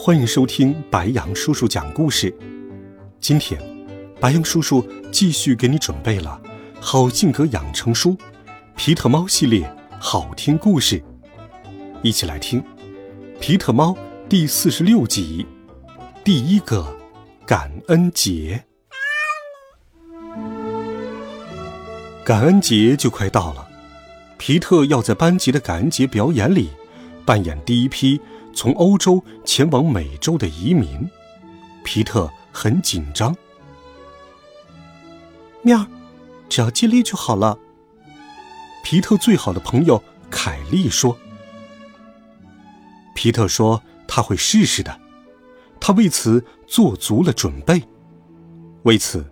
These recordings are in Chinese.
欢迎收听白羊叔叔讲故事。今天，白羊叔叔继续给你准备了好性格养成书《皮特猫系列好听故事》，一起来听《皮特猫》第四十六集《第一个感恩节》。感恩节就快到了，皮特要在班级的感恩节表演里扮演第一批。从欧洲前往美洲的移民，皮特很紧张。面儿，只要尽力就好了。皮特最好的朋友凯莉说：“皮特说他会试试的，他为此做足了准备。为此，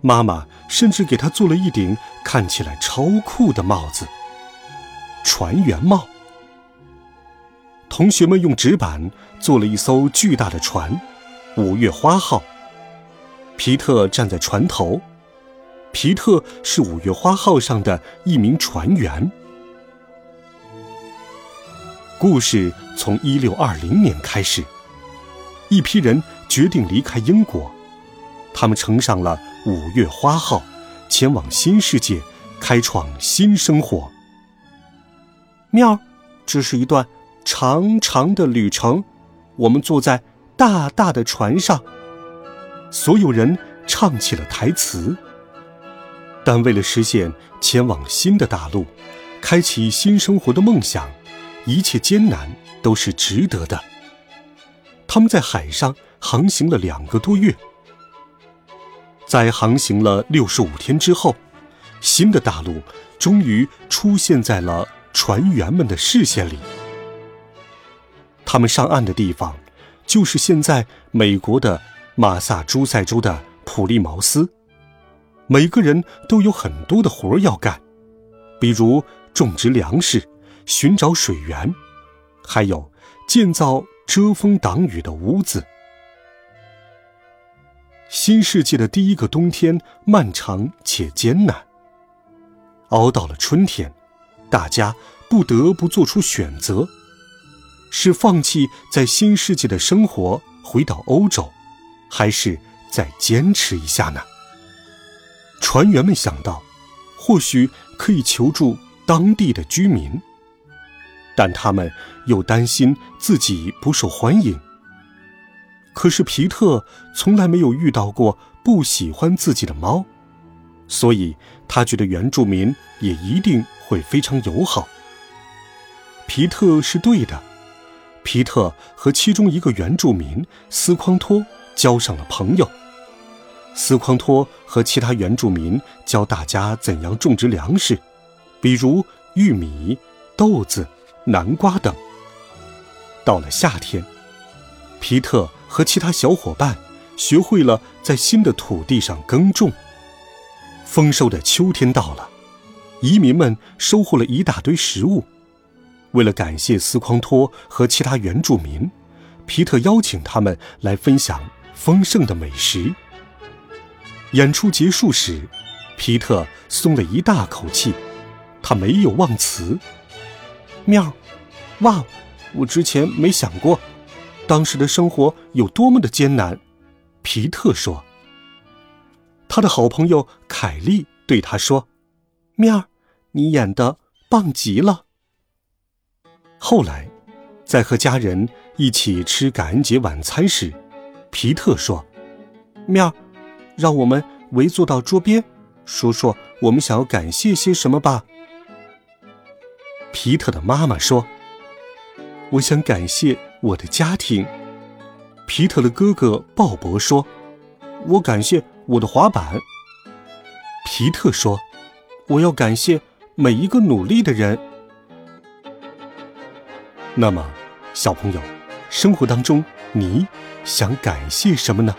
妈妈甚至给他做了一顶看起来超酷的帽子——船员帽。”同学们用纸板做了一艘巨大的船，五月花号。皮特站在船头，皮特是五月花号上的一名船员。故事从一六二零年开始，一批人决定离开英国，他们乘上了五月花号，前往新世界，开创新生活。喵，这是一段。长长的旅程，我们坐在大大的船上，所有人唱起了台词。但为了实现前往新的大陆、开启新生活的梦想，一切艰难都是值得的。他们在海上航行了两个多月，在航行了六十五天之后，新的大陆终于出现在了船员们的视线里。他们上岸的地方，就是现在美国的马萨诸塞州的普利茅斯。每个人都有很多的活要干，比如种植粮食、寻找水源，还有建造遮风挡雨的屋子。新世界的第一个冬天漫长且艰难。熬到了春天，大家不得不做出选择。是放弃在新世界的生活，回到欧洲，还是再坚持一下呢？船员们想到，或许可以求助当地的居民，但他们又担心自己不受欢迎。可是皮特从来没有遇到过不喜欢自己的猫，所以他觉得原住民也一定会非常友好。皮特是对的。皮特和其中一个原住民斯匡托交上了朋友。斯匡托和其他原住民教大家怎样种植粮食，比如玉米、豆子、南瓜等。到了夏天，皮特和其他小伙伴学会了在新的土地上耕种。丰收的秋天到了，移民们收获了一大堆食物。为了感谢斯匡托和其他原住民，皮特邀请他们来分享丰盛的美食。演出结束时，皮特松了一大口气，他没有忘词。妙，哇，我之前没想过，当时的生活有多么的艰难。皮特说。他的好朋友凯莉对他说：“妙，你演的棒极了。”后来，在和家人一起吃感恩节晚餐时，皮特说：“面儿，让我们围坐到桌边，说说我们想要感谢些什么吧。”皮特的妈妈说：“我想感谢我的家庭。”皮特的哥哥鲍勃说：“我感谢我的滑板。”皮特说：“我要感谢每一个努力的人。”那么，小朋友，生活当中你想感谢什么呢？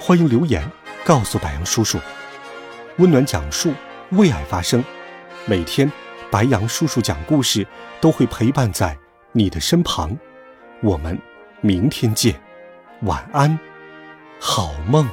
欢迎留言告诉白杨叔叔。温暖讲述，为爱发声。每天，白杨叔叔讲故事都会陪伴在你的身旁。我们明天见，晚安，好梦。